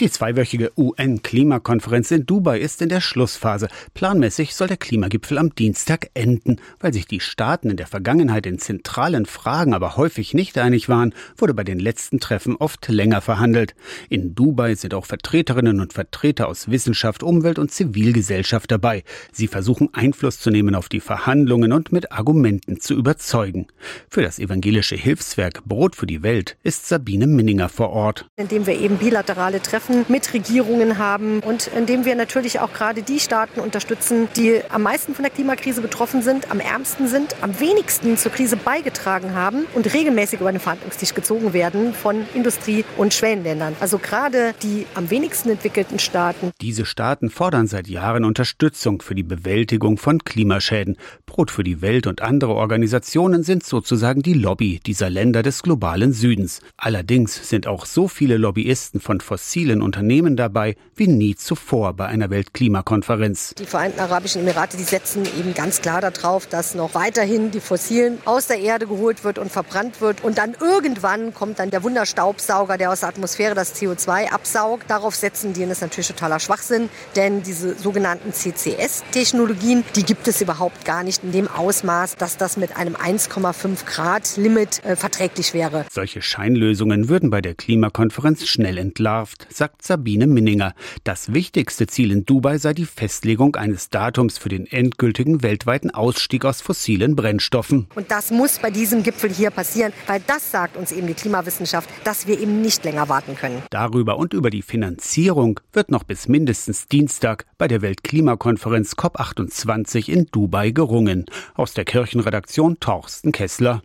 Die zweiwöchige UN-Klimakonferenz in Dubai ist in der Schlussphase. Planmäßig soll der Klimagipfel am Dienstag enden. Weil sich die Staaten in der Vergangenheit in zentralen Fragen aber häufig nicht einig waren, wurde bei den letzten Treffen oft länger verhandelt. In Dubai sind auch Vertreterinnen und Vertreter aus Wissenschaft, Umwelt und Zivilgesellschaft dabei. Sie versuchen Einfluss zu nehmen auf die Verhandlungen und mit Argumenten zu überzeugen. Für das evangelische Hilfswerk Brot für die Welt ist Sabine Minninger vor Ort. Indem wir eben bilaterale Treffen Treffen mit Regierungen haben und indem wir natürlich auch gerade die Staaten unterstützen, die am meisten von der Klimakrise betroffen sind, am ärmsten sind, am wenigsten zur Krise beigetragen haben und regelmäßig über den Verhandlungstisch gezogen werden von Industrie- und Schwellenländern. Also gerade die am wenigsten entwickelten Staaten. Diese Staaten fordern seit Jahren Unterstützung für die Bewältigung von Klimaschäden. Brot für die Welt und andere Organisationen sind sozusagen die Lobby dieser Länder des globalen Südens. Allerdings sind auch so viele Lobbyisten von fossilen vielen Unternehmen dabei wie nie zuvor bei einer Weltklimakonferenz. Die Vereinten Arabischen Emirate, die setzen eben ganz klar darauf, dass noch weiterhin die Fossilen aus der Erde geholt wird und verbrannt wird. Und dann irgendwann kommt dann der Wunderstaubsauger, der aus der Atmosphäre das CO2 absaugt. Darauf setzen die und das ist natürlich totaler Schwachsinn, denn diese sogenannten CCS-Technologien, die gibt es überhaupt gar nicht in dem Ausmaß, dass das mit einem 1,5 Grad Limit äh, verträglich wäre. Solche Scheinlösungen würden bei der Klimakonferenz schnell entlarvt, sagt Sabine Minninger. Das wichtigste Ziel in Dubai sei die Festlegung eines Datums für den endgültigen weltweiten Ausstieg aus fossilen Brennstoffen. Und das muss bei diesem Gipfel hier passieren, weil das sagt uns eben die Klimawissenschaft, dass wir eben nicht länger warten können. Darüber und über die Finanzierung wird noch bis mindestens Dienstag bei der Weltklimakonferenz COP28 in Dubai gerungen. Aus der Kirchenredaktion Torsten Kessler.